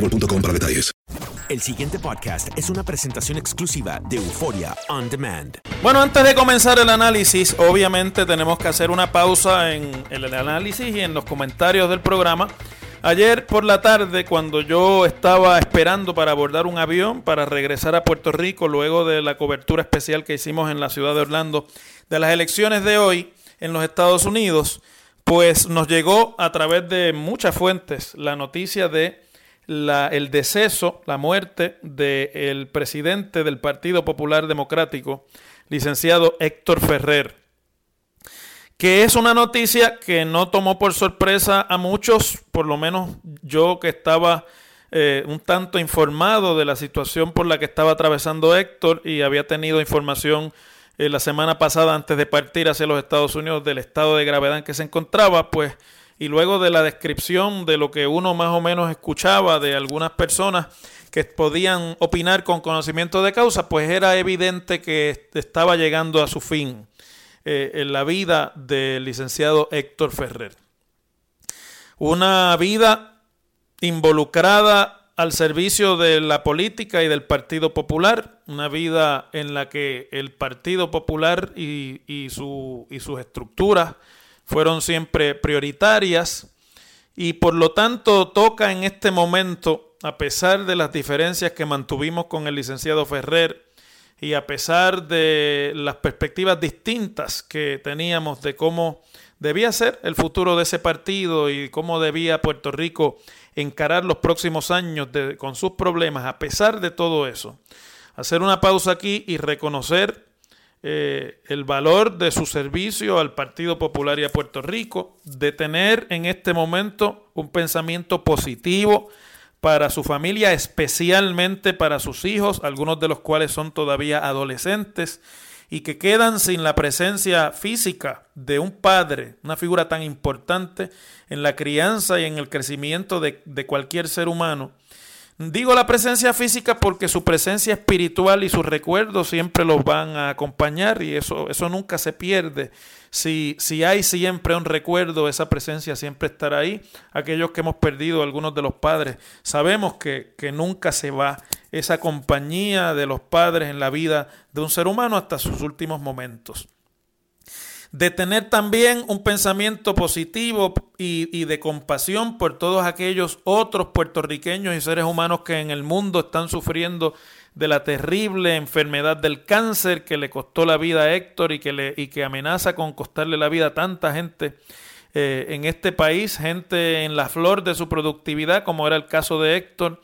boostmobile.com para detalles. El siguiente podcast es una presentación exclusiva de Euforia On Demand. Bueno, antes de comenzar el análisis, obviamente tenemos que hacer una pausa en el análisis y en los comentarios del programa. Ayer por la tarde, cuando yo estaba esperando para abordar un avión para regresar a Puerto Rico, luego de la cobertura especial que hicimos en la ciudad de Orlando de las elecciones de hoy en los Estados Unidos, pues nos llegó a través de muchas fuentes la noticia de el deceso, la muerte del presidente del Partido Popular Democrático, licenciado Héctor Ferrer, que es una noticia que no tomó por sorpresa a muchos, por lo menos yo que estaba eh, un tanto informado de la situación por la que estaba atravesando Héctor y había tenido información eh, la semana pasada antes de partir hacia los Estados Unidos del estado de gravedad en que se encontraba, pues y luego de la descripción de lo que uno más o menos escuchaba de algunas personas que podían opinar con conocimiento de causa, pues era evidente que estaba llegando a su fin eh, en la vida del licenciado Héctor Ferrer. Una vida involucrada al servicio de la política y del Partido Popular, una vida en la que el Partido Popular y, y, su, y sus estructuras fueron siempre prioritarias y por lo tanto toca en este momento, a pesar de las diferencias que mantuvimos con el licenciado Ferrer y a pesar de las perspectivas distintas que teníamos de cómo debía ser el futuro de ese partido y cómo debía Puerto Rico encarar los próximos años con sus problemas, a pesar de todo eso, hacer una pausa aquí y reconocer eh, el valor de su servicio al Partido Popular y a Puerto Rico, de tener en este momento un pensamiento positivo para su familia, especialmente para sus hijos, algunos de los cuales son todavía adolescentes y que quedan sin la presencia física de un padre, una figura tan importante en la crianza y en el crecimiento de, de cualquier ser humano Digo la presencia física porque su presencia espiritual y sus recuerdos siempre los van a acompañar y eso, eso nunca se pierde. Si, si hay siempre un recuerdo, esa presencia siempre estará ahí. Aquellos que hemos perdido algunos de los padres, sabemos que, que nunca se va esa compañía de los padres en la vida de un ser humano hasta sus últimos momentos de tener también un pensamiento positivo y, de compasión por todos aquellos otros puertorriqueños y seres humanos que en el mundo están sufriendo de la terrible enfermedad del cáncer que le costó la vida a Héctor y que, le, y que amenaza con costarle la vida a tanta gente eh, en este país, gente en la flor de su productividad, como era el caso de Héctor.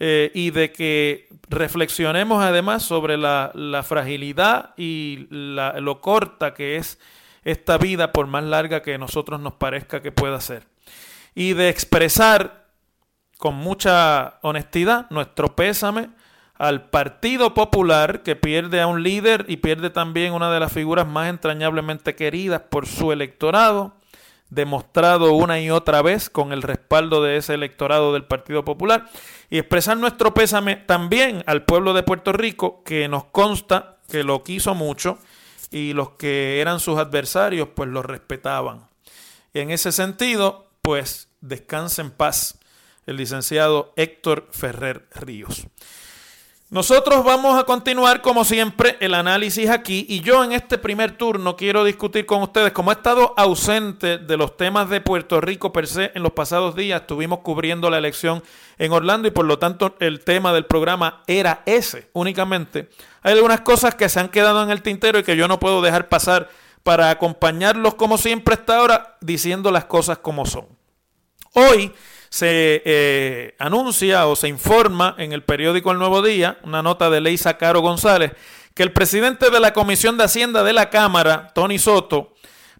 Eh, y de que reflexionemos además sobre la, fragilidad y lo corta que es esta vida por más larga que nosotros nos parezca que pueda ser. Y de expresar con mucha honestidad nuestro pésame al Partido Popular que pierde a un líder y pierde también una de las figuras más entrañablemente queridas por su electorado, demostrado una y otra vez con el respaldo de ese electorado del Partido Popular, y expresar nuestro pésame también al pueblo de Puerto Rico que nos consta que lo quiso mucho y los que eran sus adversarios pues lo respetaban. Y en ese sentido, pues descanse en paz el licenciado Héctor Ferrer Ríos. Nosotros vamos a continuar como siempre el análisis aquí y yo en este primer turno quiero discutir con ustedes, como he estado ausente de los temas de Puerto Rico per se en los pasados días, estuvimos cubriendo la elección en Orlando y por lo tanto el tema del programa era ese únicamente. Hay algunas cosas que se han quedado en el tintero y que yo no puedo dejar pasar para acompañarlos como siempre hasta ahora diciendo las cosas como son. Hoy se eh, anuncia o se informa en el periódico El Nuevo Día, una nota de Leisa Caro González, que el presidente de la Comisión de Hacienda de la Cámara, Tony Soto,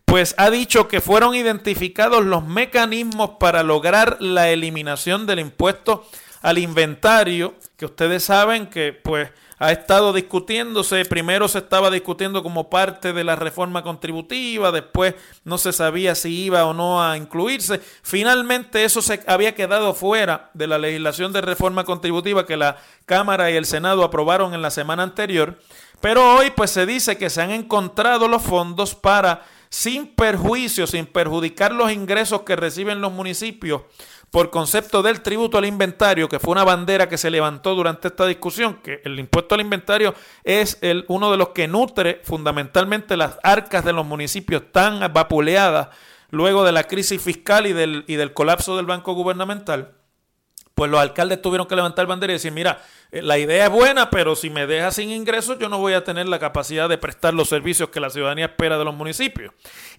pues ha dicho que fueron identificados los mecanismos para lograr la eliminación del impuesto al inventario, que ustedes saben que pues ha estado discutiéndose, primero se estaba discutiendo como parte de la reforma contributiva, después no se sabía si iba o no a incluirse, finalmente eso se había quedado fuera de la legislación de reforma contributiva que la Cámara y el Senado aprobaron en la semana anterior, pero hoy pues se dice que se han encontrado los fondos para sin perjuicio, sin perjudicar los ingresos que reciben los municipios, por concepto del tributo al inventario, que fue una bandera que se levantó durante esta discusión, que el impuesto al inventario es el, uno de los que nutre fundamentalmente las arcas de los municipios tan vapuleadas luego de la crisis fiscal y del, y del colapso del banco gubernamental pues los alcaldes tuvieron que levantar bandera y decir, mira, eh, la idea es buena, pero si me deja sin ingresos, yo no voy a tener la capacidad de prestar los servicios que la ciudadanía espera de los municipios.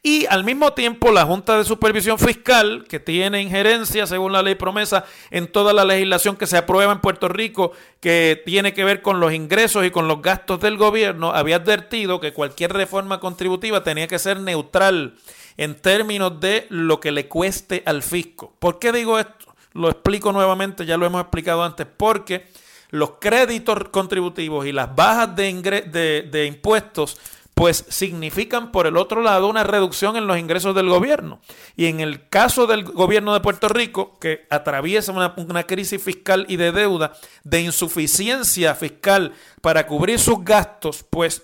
Y al mismo tiempo, la Junta de Supervisión Fiscal, que tiene injerencia, según la ley promesa, en toda la legislación que se aprueba en Puerto Rico, que tiene que ver con los ingresos y con los gastos del gobierno, había advertido que cualquier reforma contributiva tenía que ser neutral en términos de lo que le cueste al fisco. ¿Por qué digo esto? Lo explico nuevamente, ya lo hemos explicado antes, porque los créditos contributivos y las bajas de, de, impuestos pues significan por el otro lado una reducción en los ingresos del gobierno. Y en el caso del gobierno de Puerto Rico, que atraviesa una, una, crisis fiscal y de deuda, de insuficiencia fiscal para cubrir sus gastos, pues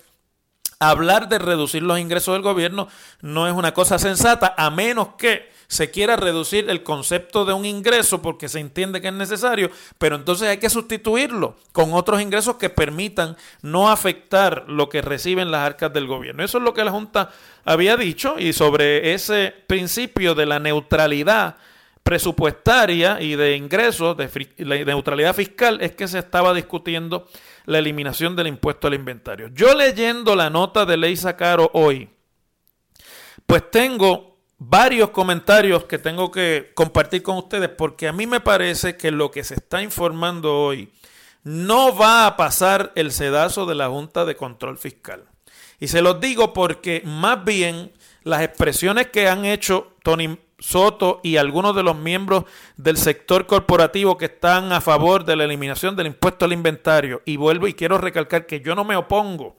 hablar de reducir los ingresos del gobierno no es una cosa sensata, a menos que se quiera reducir el concepto de un ingreso porque se entiende que es necesario, pero entonces hay que sustituirlo con otros ingresos que permitan no afectar lo que reciben las arcas del gobierno. Eso es lo que la Junta había dicho y sobre ese principio de la neutralidad presupuestaria y de ingresos, de la neutralidad fiscal, es que se estaba discutiendo la eliminación del impuesto al inventario. Yo leyendo la nota de Ley Sacaro hoy, pues tengo varios comentarios que tengo que compartir con ustedes porque a mí me parece que lo que se está informando hoy no va a pasar el sedazo de la Junta de Control Fiscal. Y se los digo porque más bien las expresiones que han hecho Tony Soto y algunos de los miembros del sector corporativo que están a favor de la eliminación del impuesto al inventario, y vuelvo y quiero recalcar que yo no me opongo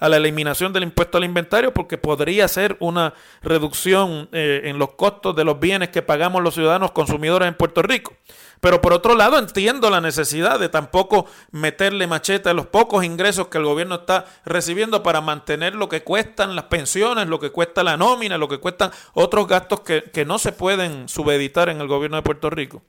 a la eliminación del impuesto al inventario porque podría ser una reducción eh, en los costos de los bienes que pagamos los ciudadanos consumidores en Puerto Rico. Pero por otro lado entiendo la necesidad de tampoco meterle machete a los pocos ingresos que el gobierno está recibiendo para mantener lo que cuestan las pensiones, lo que cuesta la nómina, lo que cuestan otros gastos que, que no se pueden subeditar en el gobierno de Puerto Rico.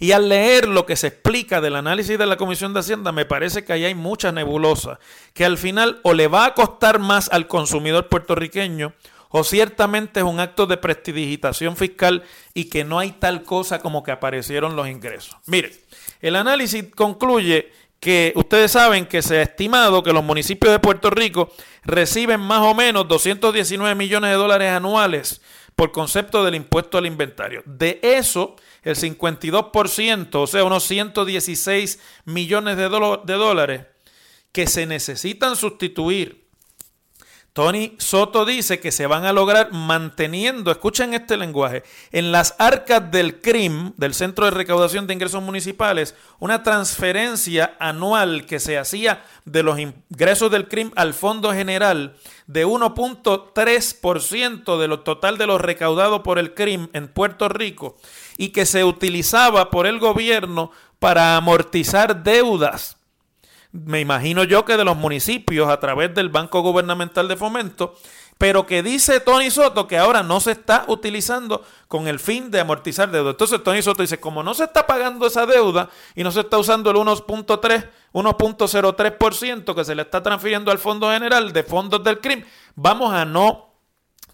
Y al leer lo que se explica del análisis de la Comisión de Hacienda, me parece que ahí hay mucha nebulosa, que al final o le va a costar más al consumidor puertorriqueño, o ciertamente es un acto de prestidigitación fiscal y que no hay tal cosa como que aparecieron los ingresos. Mire, el análisis concluye que ustedes saben que se ha estimado que los municipios de Puerto Rico reciben más o menos 219 millones de dólares anuales por concepto del impuesto al inventario. De eso, el 52%, o sea, unos 116 millones de, de dólares que se necesitan sustituir Tony Soto dice que se van a lograr manteniendo, escuchen este lenguaje, en las arcas del CRIM, del Centro de Recaudación de Ingresos Municipales, una transferencia anual que se hacía de los ingresos del CRIM al Fondo General de 1.3% de lo total de lo recaudado por el CRIM en Puerto Rico y que se utilizaba por el gobierno para amortizar deudas me imagino yo que de los municipios a través del Banco Gubernamental de Fomento, pero que dice Tony Soto que ahora no se está utilizando con el fin de amortizar deuda. Entonces Tony Soto dice, como no se está pagando esa deuda y no se está usando el 1.3, 1.03% que se le está transfiriendo al Fondo General de fondos del crimen, vamos a no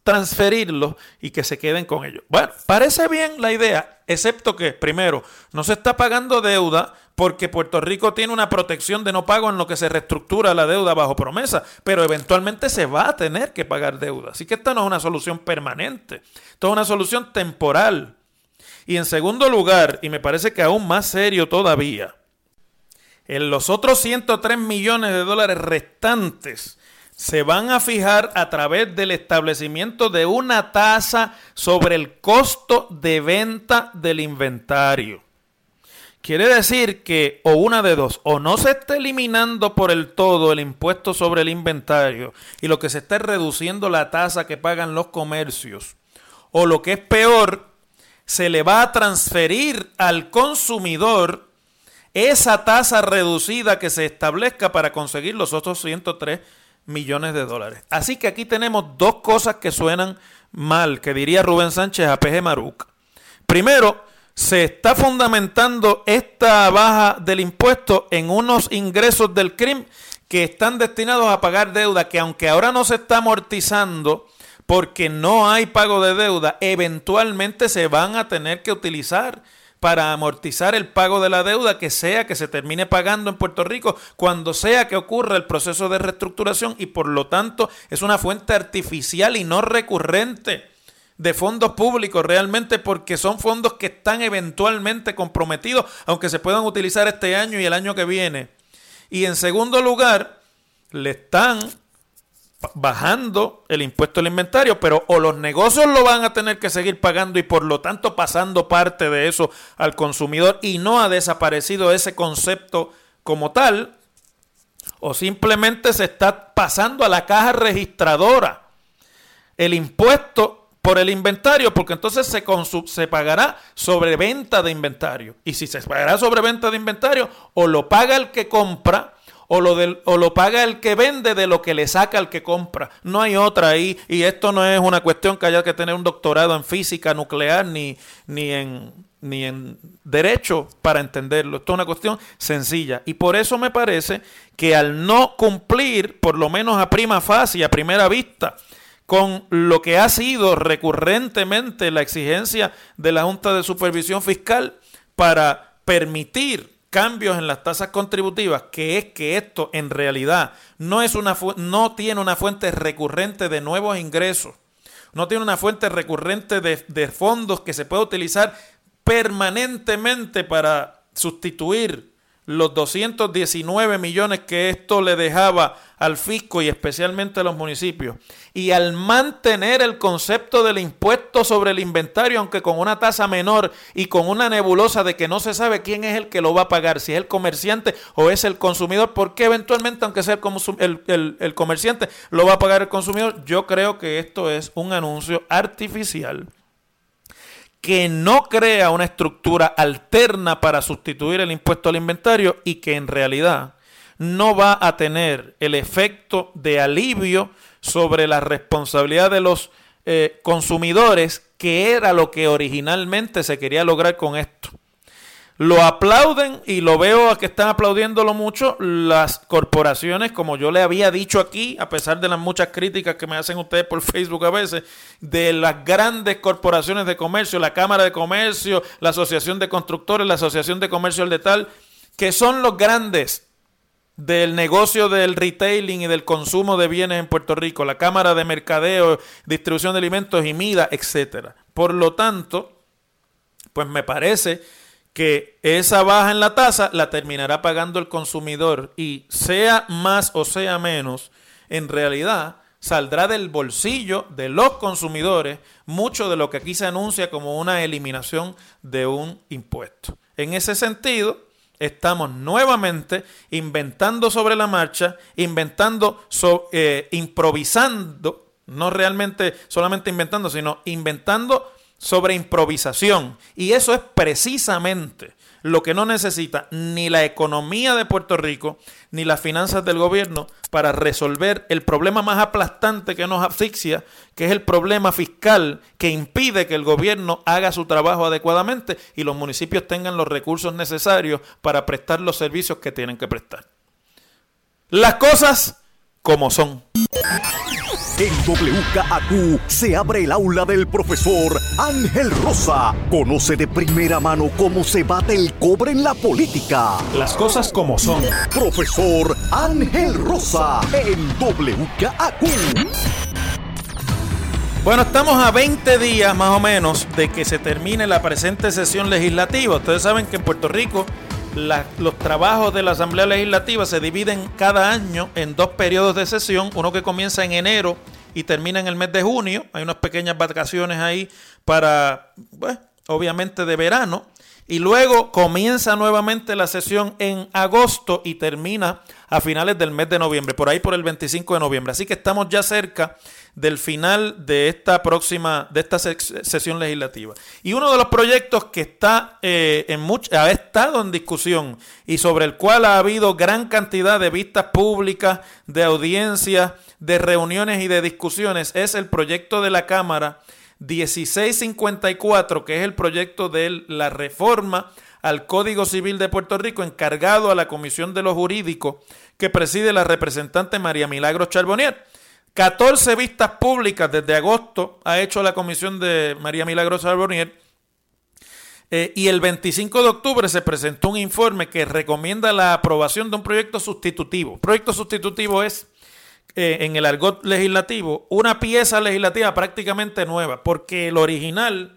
transferirlos y que se queden con ellos. Bueno, parece bien la idea, excepto que, primero, no se está pagando deuda porque Puerto Rico tiene una protección de no pago en lo que se reestructura la deuda bajo promesa, pero eventualmente se va a tener que pagar deuda. Así que esta no es una solución permanente, esto es una solución temporal. Y en segundo lugar, y me parece que aún más serio todavía, en los otros 103 millones de dólares restantes se van a fijar a través del establecimiento de una tasa sobre el costo de venta del inventario. Quiere decir que o una de dos, o no se está eliminando por el todo el impuesto sobre el inventario y lo que se está reduciendo la tasa que pagan los comercios, o lo que es peor, se le va a transferir al consumidor esa tasa reducida que se establezca para conseguir los otros 103 millones de dólares. Así que aquí tenemos dos cosas que suenan mal, que diría Rubén Sánchez a PG Maruc. Primero, se está fundamentando esta baja del impuesto en unos ingresos del crimen que están destinados a pagar deuda que aunque ahora no se está amortizando porque no hay pago de deuda, eventualmente se van a tener que utilizar para amortizar el pago de la deuda que sea que se termine pagando en Puerto Rico cuando sea que ocurra el proceso de reestructuración y por lo tanto es una fuente artificial y no recurrente de fondos públicos realmente porque son fondos que están eventualmente comprometidos aunque se puedan utilizar este año y el año que viene. Y en segundo lugar, le están bajando el impuesto al inventario, pero o los negocios lo van a tener que seguir pagando y por lo tanto pasando parte de eso al consumidor y no ha desaparecido ese concepto como tal, o simplemente se está pasando a la caja registradora el impuesto por el inventario, porque entonces se, se pagará sobre venta de inventario. Y si se pagará sobre venta de inventario, o lo paga el que compra, o lo, del, o lo paga el que vende de lo que le saca al que compra. No hay otra ahí. Y esto no es una cuestión que haya que tener un doctorado en física nuclear ni, ni, en, ni en derecho para entenderlo. Esto es una cuestión sencilla. Y por eso me parece que al no cumplir, por lo menos a prima facie, a primera vista, con lo que ha sido recurrentemente la exigencia de la Junta de Supervisión Fiscal para permitir cambios en las tasas contributivas, que es que esto en realidad no, es una no tiene una fuente recurrente de nuevos ingresos, no tiene una fuente recurrente de, de fondos que se pueda utilizar permanentemente para sustituir los 219 millones que esto le dejaba al fisco y especialmente a los municipios. Y al mantener el concepto del impuesto sobre el inventario, aunque con una tasa menor y con una nebulosa de que no se sabe quién es el que lo va a pagar, si es el comerciante o es el consumidor, porque eventualmente, aunque sea el, el, el comerciante, lo va a pagar el consumidor, yo creo que esto es un anuncio artificial que no crea una estructura alterna para sustituir el impuesto al inventario y que en realidad no va a tener el efecto de alivio sobre la responsabilidad de los eh, consumidores, que era lo que originalmente se quería lograr con esto. Lo aplauden y lo veo a que están aplaudiéndolo mucho las corporaciones, como yo le había dicho aquí, a pesar de las muchas críticas que me hacen ustedes por Facebook a veces, de las grandes corporaciones de comercio, la Cámara de Comercio, la Asociación de Constructores, la Asociación de Comercio al de tal, que son los grandes del negocio del retailing y del consumo de bienes en Puerto Rico, la Cámara de Mercadeo, Distribución de Alimentos y MIDA, etcétera. Por lo tanto, pues me parece que esa baja en la tasa la terminará pagando el consumidor y sea más o sea menos, en realidad saldrá del bolsillo de los consumidores mucho de lo que aquí se anuncia como una eliminación de un impuesto. En ese sentido, estamos nuevamente inventando sobre la marcha, inventando, eh, improvisando, no realmente solamente inventando, sino inventando sobre improvisación. Y eso es precisamente lo que no necesita ni la economía de Puerto Rico ni las finanzas del gobierno para resolver el problema más aplastante que nos asfixia, que es el problema fiscal que impide que el gobierno haga su trabajo adecuadamente y los municipios tengan los recursos necesarios para prestar los servicios que tienen que prestar. Las cosas como son. En WKAQ se abre el aula del profesor Ángel Rosa. Conoce de primera mano cómo se bate el cobre en la política. Las cosas como son. Profesor Ángel Rosa en WKAQ. Bueno, estamos a 20 días más o menos de que se termine la presente sesión legislativa. Ustedes saben que en Puerto Rico los trabajos de la Asamblea Legislativa se dividen cada año en dos periodos de sesión, uno que comienza en enero y termina en el mes de junio. Hay unas pequeñas vacaciones ahí para, pues, obviamente de verano. Y luego comienza nuevamente la sesión en agosto y termina a finales del mes de noviembre, por ahí por el 25 de noviembre. Así que estamos ya cerca del final de esta próxima, de esta sesión legislativa. Y uno de los proyectos que está eh, en ha estado en discusión y sobre el cual ha habido gran cantidad de vistas públicas, de audiencias, de reuniones y de discusiones es el proyecto de la Cámara 1654, que es el proyecto de la reforma al Código Civil de Puerto Rico encargado a la Comisión de los Jurídicos que preside la representante María Milagros Charbonnier. 14 vistas públicas desde agosto ha hecho la comisión de María Milagros Arbonier. Eh, y el 25 de octubre se presentó un informe que recomienda la aprobación de un proyecto sustitutivo. Proyecto sustitutivo es, eh, en el argot legislativo, una pieza legislativa prácticamente nueva, porque el original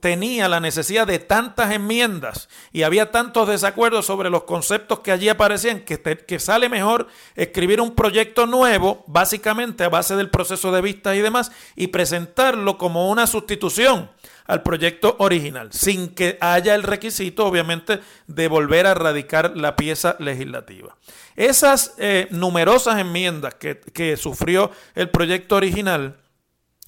tenía la necesidad de tantas enmiendas y había tantos desacuerdos sobre los conceptos que allí aparecían que, que sale mejor escribir un proyecto nuevo, básicamente a base del proceso de vistas y demás, y presentarlo como una sustitución al proyecto original, sin que haya el requisito, obviamente, de volver a radicar la pieza legislativa. Esas eh, numerosas enmiendas que, que sufrió el proyecto original,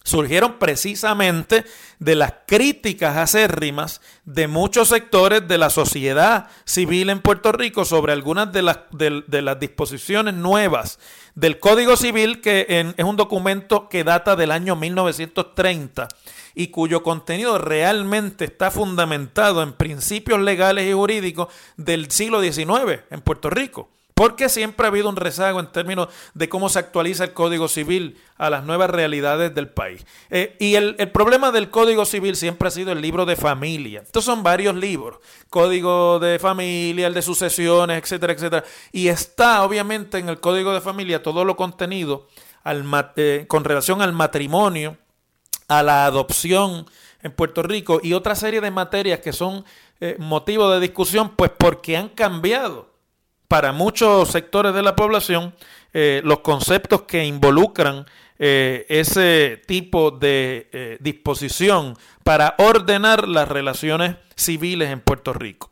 surgieron precisamente de las críticas acérrimas de muchos sectores de la sociedad civil en Puerto Rico sobre algunas de las, de, las disposiciones nuevas del Código Civil, que es un documento que data del año 1930 y cuyo contenido realmente está fundamentado en principios legales y jurídicos del siglo XIX en Puerto Rico porque siempre ha habido un rezago en términos de cómo se actualiza el Código Civil a las nuevas realidades del país. Eh, y el, problema del Código Civil siempre ha sido el libro de familia. Estos son varios libros, Código de Familia, el de sucesiones, etcétera, etcétera. Y está obviamente en el Código de Familia todo lo contenido eh, con relación al matrimonio, a la adopción en Puerto Rico y otra serie de materias que son eh, motivo de discusión, pues porque han cambiado para muchos sectores de la población eh, los conceptos que involucran eh, ese tipo de eh, disposición para ordenar las relaciones civiles en Puerto Rico.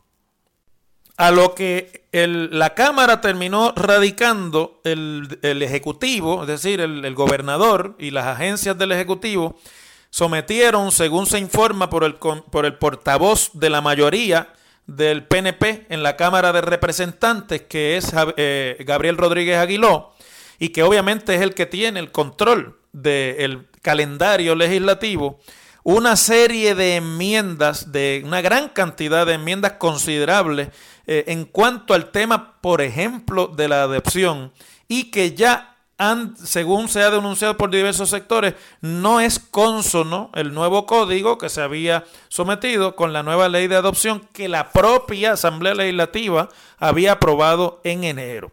A lo que la Cámara terminó radicando el, Ejecutivo, es decir, el, el, gobernador y las agencias del Ejecutivo, sometieron, según se informa por el, por el portavoz de la mayoría, del PNP en la Cámara de Representantes, que es eh, Gabriel Rodríguez Aguiló, y que obviamente es el que tiene el control del calendario legislativo, una serie de enmiendas, de una gran cantidad de enmiendas considerables eh, en cuanto al tema, por ejemplo, de la adopción, y que ya según se ha denunciado por diversos sectores, no es consono el nuevo código que se había sometido con la nueva ley de adopción que la propia Asamblea Legislativa había aprobado en enero.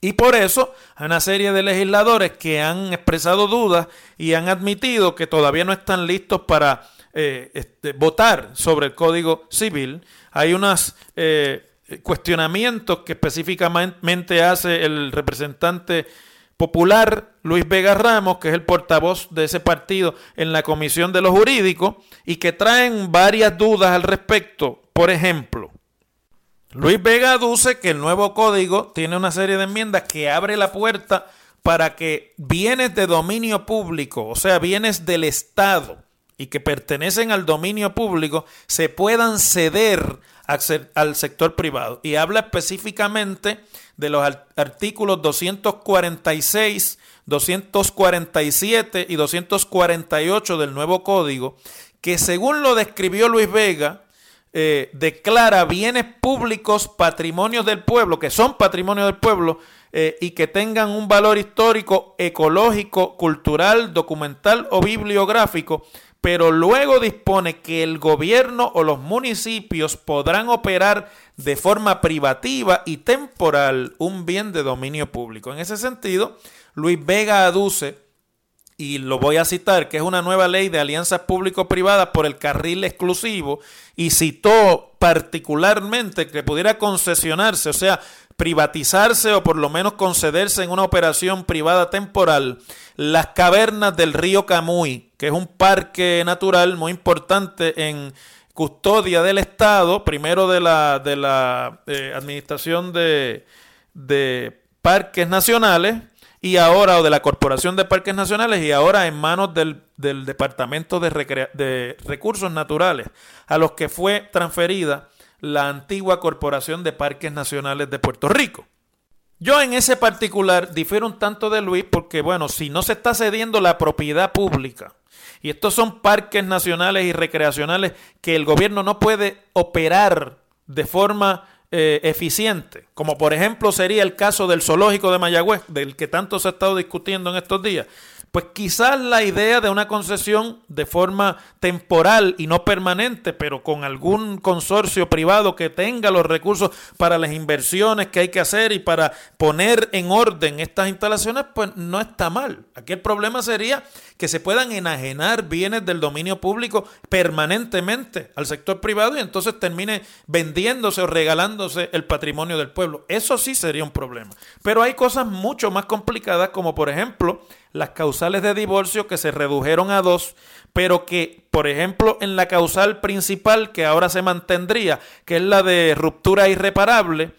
Y por eso hay una serie de legisladores que han expresado dudas y han admitido que todavía no están listos para eh, este, votar sobre el Código Civil. Hay unos eh, cuestionamientos que específicamente hace el representante popular Luis Vega Ramos, que es el portavoz de ese partido en la Comisión de los Jurídicos, y que traen varias dudas al respecto. Por ejemplo, Luis Vega aduce que el nuevo código tiene una serie de enmiendas que abre la puerta para que bienes de dominio público, o sea, bienes del Estado y que pertenecen al dominio público, se puedan ceder al sector privado. Y habla específicamente de los artículos 246, 247 y 248 del nuevo código, que según lo describió Luis Vega, eh, declara bienes públicos patrimonios del pueblo, que son patrimonio del pueblo, eh, y que tengan un valor histórico, ecológico, cultural, documental o bibliográfico, pero luego dispone que el gobierno o los municipios podrán operar de forma privativa y temporal un bien de dominio público. En ese sentido, Luis Vega aduce, y lo voy a citar, que es una nueva ley de alianzas público-privadas por el carril exclusivo, y citó particularmente que pudiera concesionarse, o sea, privatizarse o por lo menos concederse en una operación privada temporal las cavernas del río Camuy, que es un parque natural muy importante en custodia del Estado, primero de la, de la eh, Administración de, Parques Nacionales y ahora, o de la Corporación de Parques Nacionales, y ahora en manos del, del Departamento de, de Recursos Naturales, a los que fue transferida la antigua Corporación de Parques Nacionales de Puerto Rico. Yo en ese particular difiero un tanto de Luis porque, bueno, si no se está cediendo la propiedad pública, y estos son parques nacionales y recreacionales que el gobierno no puede operar de forma eh, eficiente, como por ejemplo sería el caso del zoológico de Mayagüez, del que tanto se ha estado discutiendo en estos días pues quizás la idea de una concesión de forma temporal y no permanente, pero con algún consorcio privado que tenga los recursos para las inversiones que hay que hacer y para poner en orden estas instalaciones, pues no está mal. Aquí el problema sería que se puedan enajenar bienes del dominio público permanentemente al sector privado y entonces termine vendiéndose o regalándose el patrimonio del pueblo. Eso sí sería un problema. Pero hay cosas mucho más complicadas como por ejemplo las causales de divorcio que se redujeron a dos, pero que, por ejemplo, en la causal principal que ahora se mantendría, que es la de ruptura irreparable,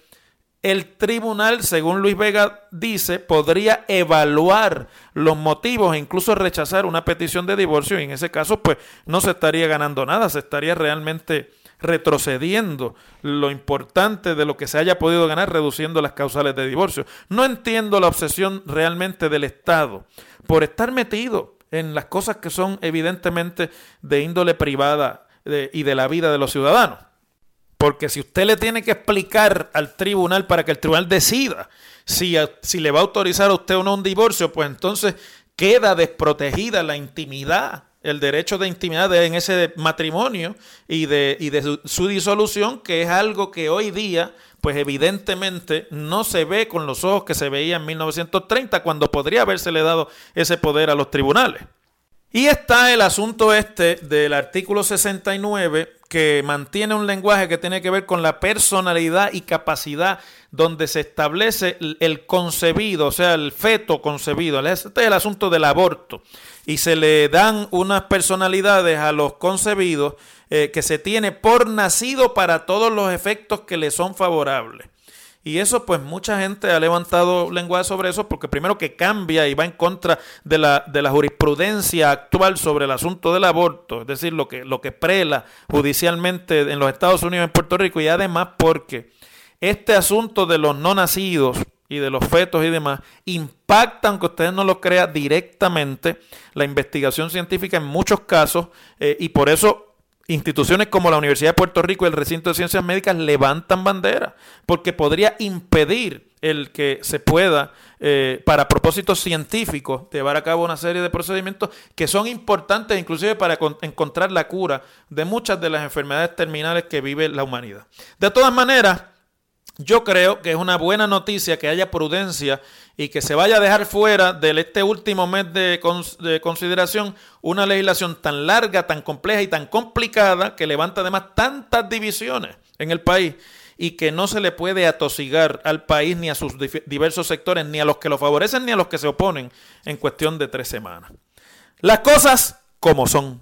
el tribunal, según Luis Vega dice, podría evaluar los motivos e incluso rechazar una petición de divorcio y en ese caso pues no se estaría ganando nada, se estaría realmente retrocediendo lo importante de lo que se haya podido ganar reduciendo las causales de divorcio. No entiendo la obsesión realmente del Estado por estar metido en las cosas que son evidentemente de índole privada y de la vida de los ciudadanos. Porque si usted le tiene que explicar al tribunal para que el tribunal decida si, si le va a autorizar a usted o no un divorcio, pues entonces queda desprotegida la intimidad el derecho de intimidad en ese matrimonio y de, y de su, disolución, que es algo que hoy día, pues evidentemente no se ve con los ojos que se veía en 1930, cuando podría habérsele dado ese poder a los tribunales. Y está el asunto este del artículo 69 que mantiene un lenguaje que tiene que ver con la personalidad y capacidad donde se establece el concebido, o sea, el feto concebido. Este es el asunto del aborto. Y se le dan unas personalidades a los concebidos eh, que se tiene por nacido para todos los efectos que le son favorables. Y eso, pues mucha gente ha levantado lenguaje sobre eso, porque primero que cambia y va en contra de la, de la jurisprudencia actual sobre el asunto del aborto, es decir, lo que, lo que prela judicialmente en los Estados Unidos y en Puerto Rico, y además porque este asunto de los no nacidos y de los fetos y demás impacta, aunque ustedes no lo crean, directamente la investigación científica en muchos casos, eh, y por eso instituciones como la Universidad de Puerto Rico y el Recinto de Ciencias Médicas levantan bandera, porque podría impedir el que se pueda, eh, para propósitos científicos, llevar a cabo una serie de procedimientos que son importantes inclusive para encontrar la cura de muchas de las enfermedades terminales que vive la humanidad. De todas maneras, yo creo que es una buena noticia que haya prudencia y que se vaya a dejar fuera de este último mes de, consideración una legislación tan larga, tan compleja y tan complicada que levanta además tantas divisiones en el país y que no se le puede atosigar al país ni a sus diversos sectores, ni a los que lo favorecen ni a los que se oponen en cuestión de tres semanas. Las cosas como son.